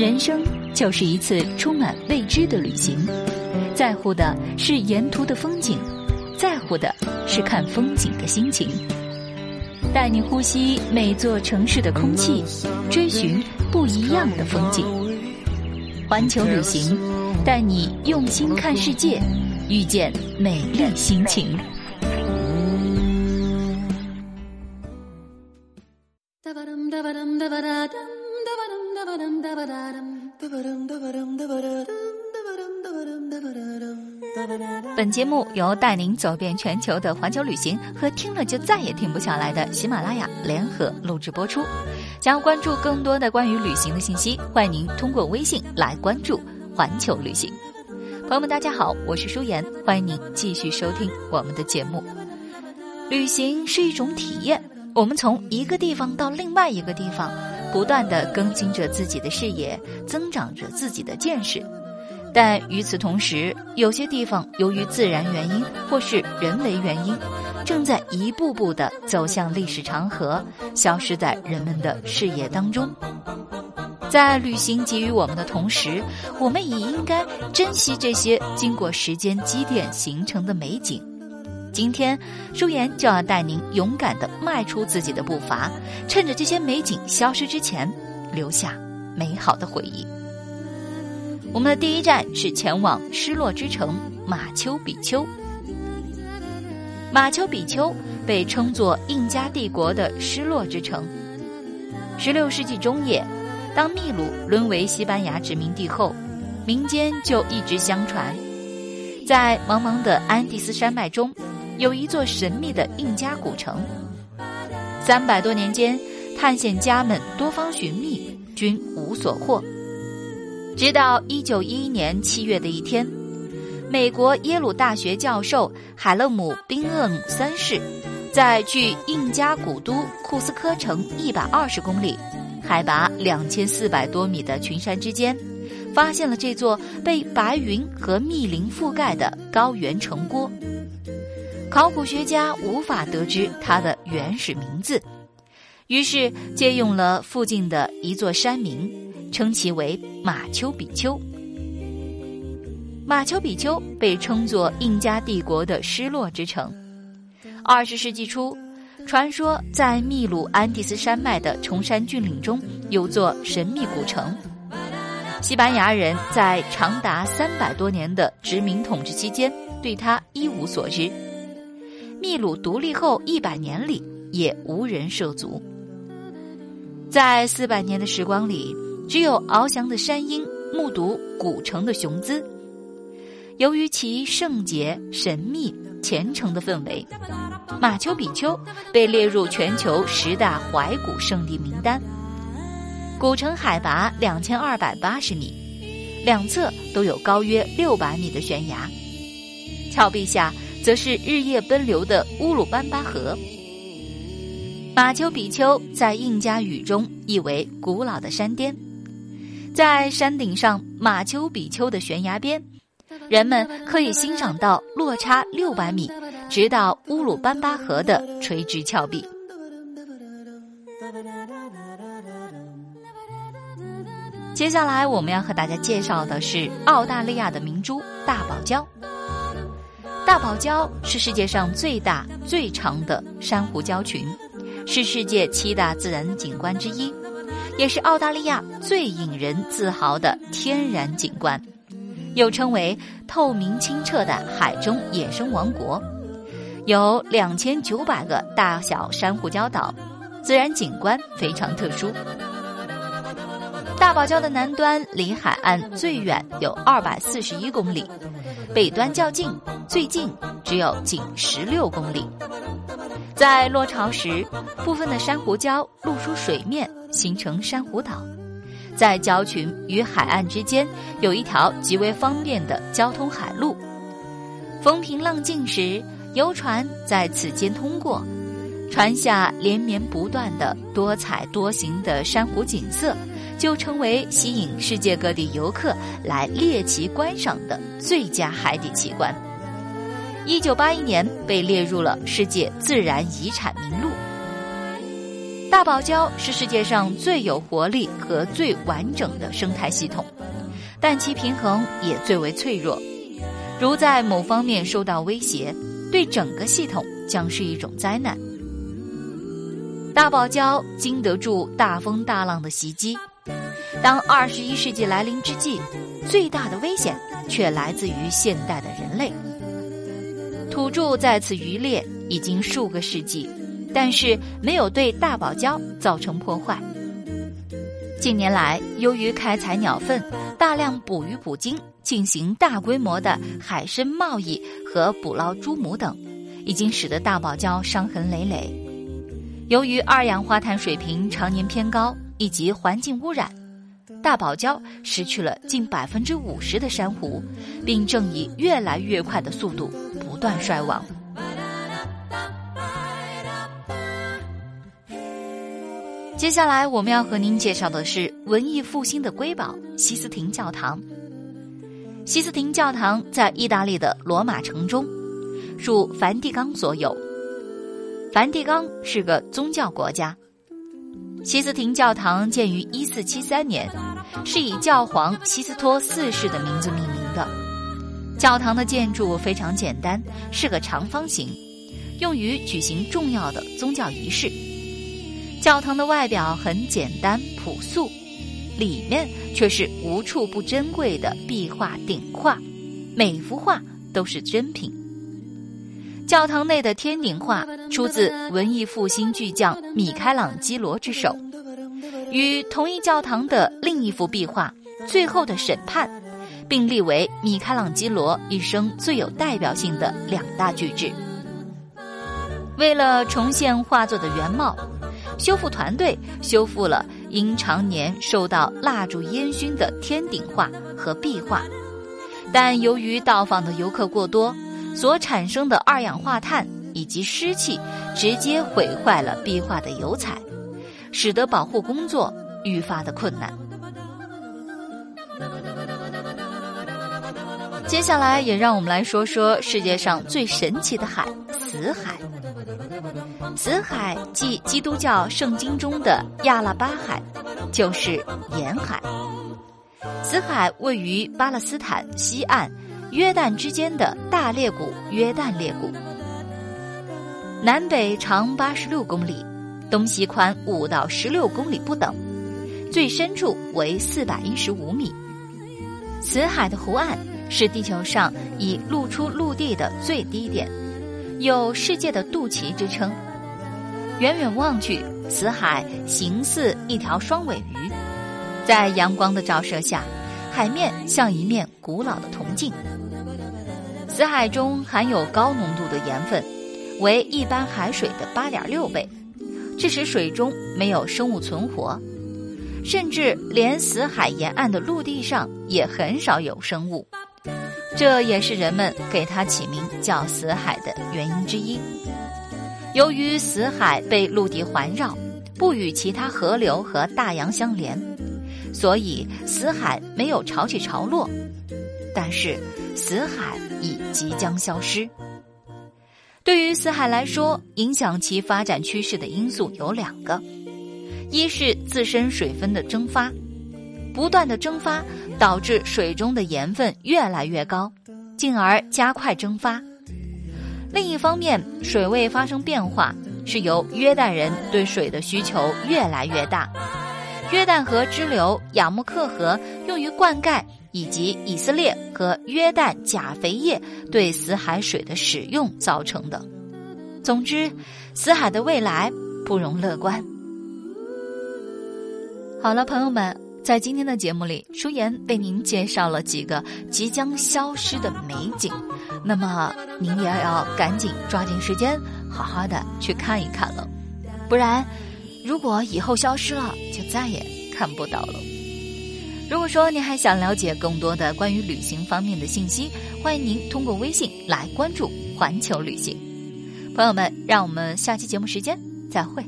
人生就是一次充满未知的旅行，在乎的是沿途的风景，在乎的是看风景的心情。带你呼吸每座城市的空气，追寻不一样的风景。环球旅行，带你用心看世界，遇见美丽心情。本节目由带您走遍全球的环球旅行和听了就再也停不下来的喜马拉雅联合录制播出。想要关注更多的关于旅行的信息，欢迎您通过微信来关注环球旅行。朋友们，大家好，我是舒言，欢迎您继续收听我们的节目。旅行是一种体验，我们从一个地方到另外一个地方。不断的更新着自己的视野，增长着自己的见识，但与此同时，有些地方由于自然原因或是人为原因，正在一步步的走向历史长河，消失在人们的视野当中。在旅行给予我们的同时，我们也应该珍惜这些经过时间积淀形成的美景。今天，舒言就要带您勇敢地迈出自己的步伐，趁着这些美景消失之前，留下美好的回忆。我们的第一站是前往失落之城马丘比丘。马丘比丘被称作印加帝国的失落之城。十六世纪中叶，当秘鲁沦为西班牙殖民地后，民间就一直相传，在茫茫的安第斯山脉中。有一座神秘的印加古城，三百多年间，探险家们多方寻觅，均无所获。直到一九一一年七月的一天，美国耶鲁大学教授海勒姆·宾厄姆三世，在距印加古都库斯科城一百二十公里、海拔两千四百多米的群山之间，发现了这座被白云和密林覆盖的高原城郭。考古学家无法得知它的原始名字，于是借用了附近的一座山名，称其为马丘比丘。马丘比丘被称作印加帝国的失落之城。二十世纪初，传说在秘鲁安第斯山脉的崇山峻岭中有座神秘古城。西班牙人在长达三百多年的殖民统治期间，对它一无所知。秘鲁独立后一百年里，也无人涉足。在四百年的时光里，只有翱翔的山鹰目睹古城的雄姿。由于其圣洁、神秘、虔诚的氛围，马丘比丘被列入全球十大怀古圣地名单。古城海拔两千二百八十米，两侧都有高约六百米的悬崖，峭壁下。则是日夜奔流的乌鲁班巴河。马丘比丘在印加语中意为古老的山巅，在山顶上马丘比丘的悬崖边，人们可以欣赏到落差六百米，直到乌鲁班巴河的垂直峭壁。接下来我们要和大家介绍的是澳大利亚的明珠大堡礁。大堡礁是世界上最大、最长的珊瑚礁群，是世界七大自然景观之一，也是澳大利亚最引人自豪的天然景观，又称为透明清澈的海中野生王国，有两千九百个大小珊瑚礁岛，自然景观非常特殊。大堡礁的南端离海岸最远有二百四十一公里，北端较近。最近只有仅十六公里，在落潮时，部分的珊瑚礁露出水面，形成珊瑚岛。在礁群与海岸之间，有一条极为方便的交通海路。风平浪静时，游船在此间通过，船下连绵不断的多彩多形的珊瑚景色，就成为吸引世界各地游客来猎奇观赏的最佳海底奇观。一九八一年被列入了世界自然遗产名录。大堡礁是世界上最有活力和最完整的生态系统，但其平衡也最为脆弱。如在某方面受到威胁，对整个系统将是一种灾难。大堡礁经得住大风大浪的袭击，当二十一世纪来临之际，最大的危险却来自于现代的人类。土著在此渔猎已经数个世纪，但是没有对大堡礁造成破坏。近年来，由于开采鸟粪、大量捕鱼捕鲸、进行大规模的海参贸易和捕捞猪母等，已经使得大堡礁伤痕累累。由于二氧化碳水平常年偏高以及环境污染，大堡礁失去了近百分之五十的珊瑚，并正以越来越快的速度断衰亡。接下来我们要和您介绍的是文艺复兴的瑰宝——西斯廷教堂。西斯廷教堂在意大利的罗马城中，属梵蒂冈所有。梵蒂冈是个宗教国家。西斯廷教堂建于一四七三年，是以教皇西斯托四世的名字命名。教堂的建筑非常简单，是个长方形，用于举行重要的宗教仪式。教堂的外表很简单朴素，里面却是无处不珍贵的壁画顶画，每幅画都是珍品。教堂内的天顶画出自文艺复兴巨匠米开朗基罗之手，与同一教堂的另一幅壁画《最后的审判》并立为米开朗基罗一生最有代表性的两大巨制。为了重现画作的原貌，修复团队修复了因常年受到蜡烛烟熏的天顶画和壁画，但由于到访的游客过多。所产生的二氧化碳以及湿气，直接毁坏了壁画的油彩，使得保护工作愈发的困难。接下来，也让我们来说说世界上最神奇的海——死海。死海即基督教圣经中的亚拉巴海，就是盐海。死海位于巴勒斯坦西岸。约旦之间的大裂谷约旦裂谷，南北长八十六公里，东西宽五到十六公里不等，最深处为四百一十五米。死海的湖岸是地球上已露出陆地的最低点，有“世界的肚脐”之称。远远望去，死海形似一条双尾鱼，在阳光的照射下，海面像一面古老的铜镜。死海中含有高浓度的盐分，为一般海水的八点六倍，致使水中没有生物存活，甚至连死海沿岸的陆地上也很少有生物。这也是人们给它起名叫死海的原因之一。由于死海被陆地环绕，不与其他河流和大洋相连，所以死海没有潮起潮落。但是，死海已即将消失。对于死海来说，影响其发展趋势的因素有两个：一是自身水分的蒸发，不断的蒸发导致水中的盐分越来越高，进而加快蒸发；另一方面，水位发生变化，是由约旦人对水的需求越来越大。约旦河支流雅穆克河用于灌溉。以及以色列和约旦钾肥业对死海水的使用造成的。总之，死海的未来不容乐观。好了，朋友们，在今天的节目里，舒言为您介绍了几个即将消失的美景，那么您也要赶紧抓紧时间，好好的去看一看了，不然，如果以后消失了，就再也看不到了。如果说您还想了解更多的关于旅行方面的信息，欢迎您通过微信来关注环球旅行。朋友们，让我们下期节目时间再会。